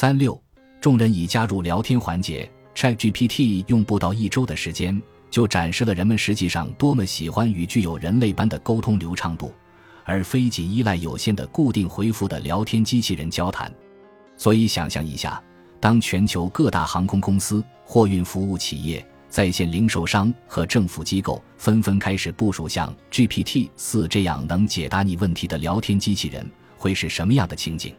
三六，众人已加入聊天环节，ChatGPT 用不到一周的时间，就展示了人们实际上多么喜欢与具有人类般的沟通流畅度，而非仅依赖有限的固定回复的聊天机器人交谈。所以，想象一下，当全球各大航空公司、货运服务企业、在线零售商和政府机构纷纷开始部署像 GPT 四这样能解答你问题的聊天机器人，会是什么样的情景？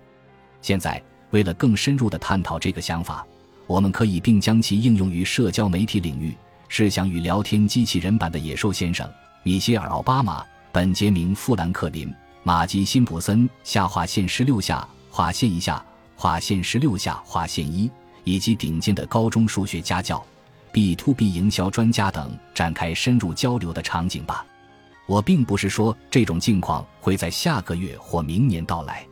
现在。为了更深入地探讨这个想法，我们可以并将其应用于社交媒体领域。试想与聊天机器人版的野兽先生、米歇尔·奥巴马、本杰明·富兰克林、马吉·辛普森下划线十六下划线一下划线十六下划线一，以及顶尖的高中数学家教、B to B 营销专家等展开深入交流的场景吧。我并不是说这种境况会在下个月或明年到来，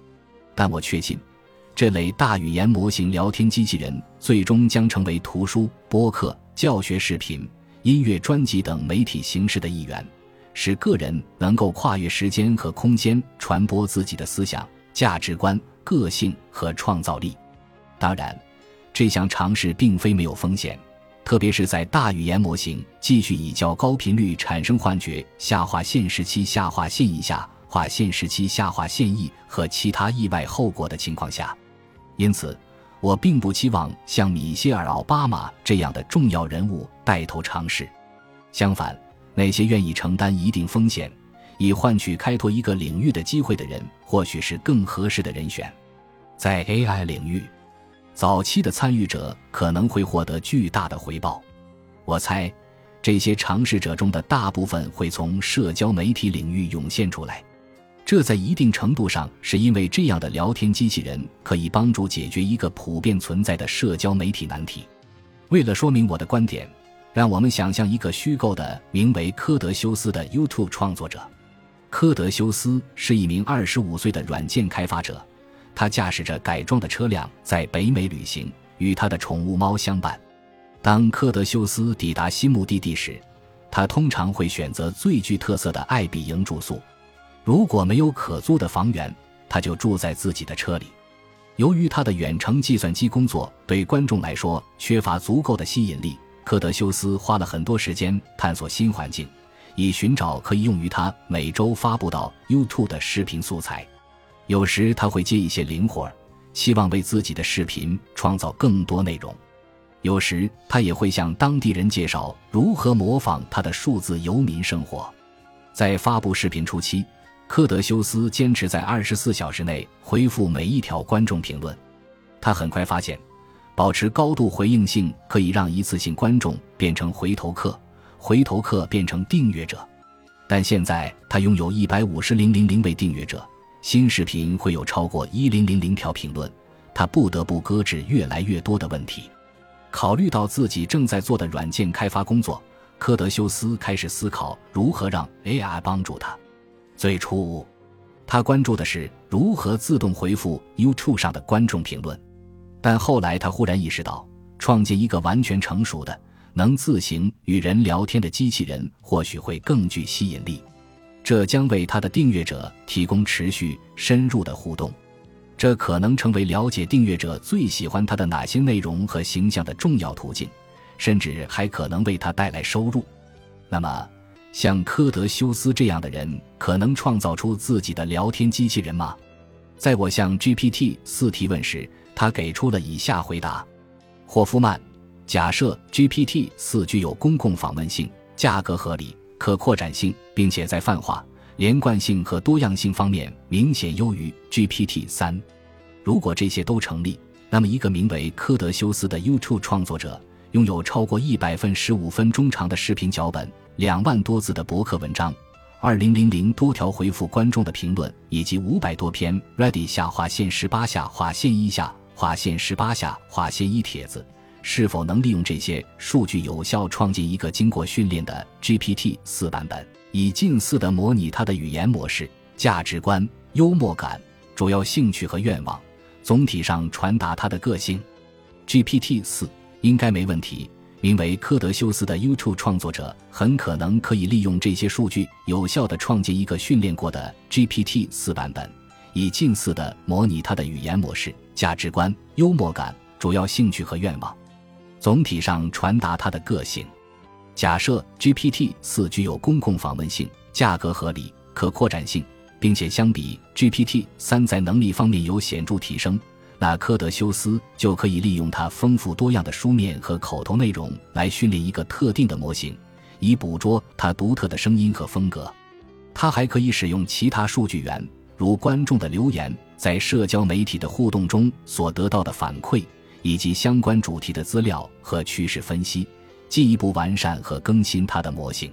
但我确信。这类大语言模型聊天机器人最终将成为图书、播客、教学视频、音乐专辑等媒体形式的一员，使个人能够跨越时间和空间传播自己的思想、价值观、个性和创造力。当然，这项尝试并非没有风险，特别是在大语言模型继续以较高频率产生幻觉下划线时期下划线以下划线时期下划线意和其他意外后果的情况下。因此，我并不期望像米歇尔·奥巴马这样的重要人物带头尝试。相反，那些愿意承担一定风险，以换取开拓一个领域的机会的人，或许是更合适的人选。在 AI 领域，早期的参与者可能会获得巨大的回报。我猜，这些尝试者中的大部分会从社交媒体领域涌现出来。这在一定程度上是因为这样的聊天机器人可以帮助解决一个普遍存在的社交媒体难题。为了说明我的观点，让我们想象一个虚构的名为科德修斯的 YouTube 创作者。科德修斯是一名25岁的软件开发者，他驾驶着改装的车辆在北美旅行，与他的宠物猫相伴。当科德修斯抵达新目的地时，他通常会选择最具特色的爱比营住宿。如果没有可租的房源，他就住在自己的车里。由于他的远程计算机工作对观众来说缺乏足够的吸引力，科德修斯花了很多时间探索新环境，以寻找可以用于他每周发布到 YouTube 的视频素材。有时他会接一些零活，希望为自己的视频创造更多内容；有时他也会向当地人介绍如何模仿他的数字游民生活。在发布视频初期，科德修斯坚持在二十四小时内回复每一条观众评论。他很快发现，保持高度回应性可以让一次性观众变成回头客，回头客变成订阅者。但现在他拥有一百五十零零零位订阅者，新视频会有超过一零零零条评论，他不得不搁置越来越多的问题。考虑到自己正在做的软件开发工作，科德修斯开始思考如何让 AI 帮助他。最初，他关注的是如何自动回复 YouTube 上的观众评论，但后来他忽然意识到，创建一个完全成熟的、能自行与人聊天的机器人或许会更具吸引力。这将为他的订阅者提供持续、深入的互动，这可能成为了解订阅者最喜欢他的哪些内容和形象的重要途径，甚至还可能为他带来收入。那么，像科德修斯这样的人，可能创造出自己的聊天机器人吗？在我向 GPT 四提问时，他给出了以下回答：霍夫曼，假设 GPT 四具有公共访问性、价格合理、可扩展性，并且在泛化、连贯性和多样性方面明显优于 GPT 三。如果这些都成立，那么一个名为科德修斯的 YouTube 创作者，拥有超过一百份十五分钟长的视频脚本。两万多字的博客文章，二零零零多条回复观众的评论，以及五百多篇 Ready 下划线十八下划线一下划线十八下划线一帖子，是否能利用这些数据有效创建一个经过训练的 GPT 四版本，以近似的模拟它的语言模式、价值观、幽默感、主要兴趣和愿望，总体上传达它的个性？GPT 四应该没问题。名为科德修斯的 YouTube 创作者很可能可以利用这些数据，有效地创建一个训练过的 GPT 四版本，以近似的模拟它的语言模式、价值观、幽默感、主要兴趣和愿望，总体上传达他的个性。假设 GPT 四具有公共访问性、价格合理、可扩展性，并且相比 GPT 三在能力方面有显著提升，那科德修斯就可以利用它丰富多样的书面和口头内容来训练一个特定的模型，以捕捉它独特的声音和风格。它还可以使用其他数据源，如观众的留言。在社交媒体的互动中所得到的反馈，以及相关主题的资料和趋势分析，进一步完善和更新它的模型。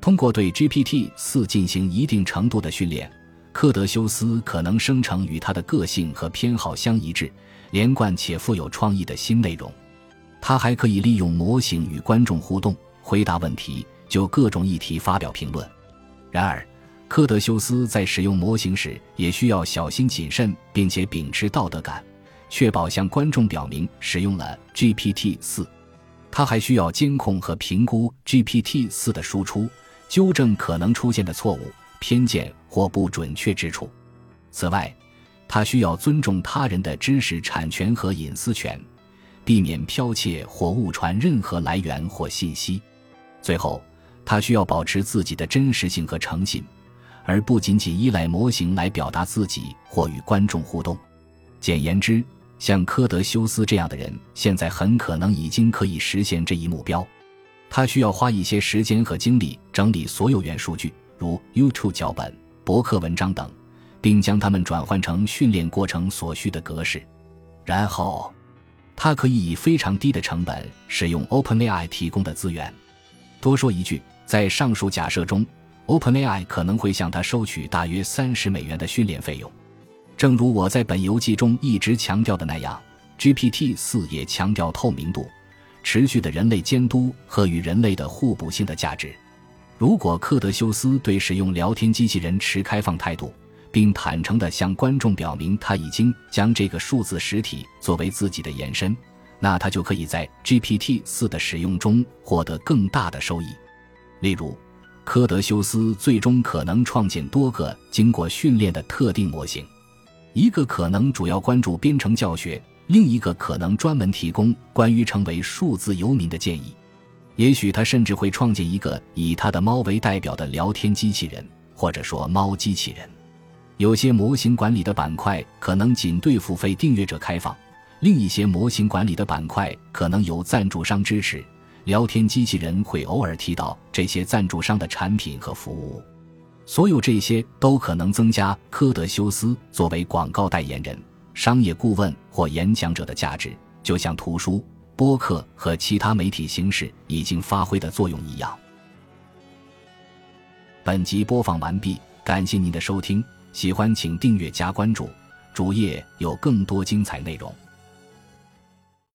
通过对 GPT 四进行一定程度的训练，科德修斯可能生成与他的个性和偏好相一致、连贯且富有创意的新内容。他还可以利用模型与观众互动，回答问题，就各种议题发表评论。然而，科德修斯在使用模型时也需要小心谨慎，并且秉持道德感，确保向观众表明使用了 GPT 四。他还需要监控和评估 GPT 四的输出，纠正可能出现的错误、偏见或不准确之处。此外，他需要尊重他人的知识产权和隐私权，避免剽窃或误传任何来源或信息。最后，他需要保持自己的真实性和诚信。而不仅仅依赖模型来表达自己或与观众互动。简言之，像科德修斯这样的人，现在很可能已经可以实现这一目标。他需要花一些时间和精力整理所有元数据，如 YouTube 脚本、博客文章等，并将它们转换成训练过程所需的格式。然后，他可以以非常低的成本使用 OpenAI 提供的资源。多说一句，在上述假设中。OpenAI 可能会向他收取大约三十美元的训练费用，正如我在本游记中一直强调的那样，GPT 四也强调透明度、持续的人类监督和与人类的互补性的价值。如果克德修斯对使用聊天机器人持开放态度，并坦诚地向观众表明他已经将这个数字实体作为自己的延伸，那他就可以在 GPT 四的使用中获得更大的收益，例如。科德修斯最终可能创建多个经过训练的特定模型，一个可能主要关注编程教学，另一个可能专门提供关于成为数字游民的建议。也许他甚至会创建一个以他的猫为代表的聊天机器人，或者说猫机器人。有些模型管理的板块可能仅对付费订阅者开放，另一些模型管理的板块可能有赞助商支持。聊天机器人会偶尔提到这些赞助商的产品和服务，所有这些都可能增加科德修斯作为广告代言人、商业顾问或演讲者的价值，就像图书、播客和其他媒体形式已经发挥的作用一样。本集播放完毕，感谢您的收听，喜欢请订阅加关注，主页有更多精彩内容。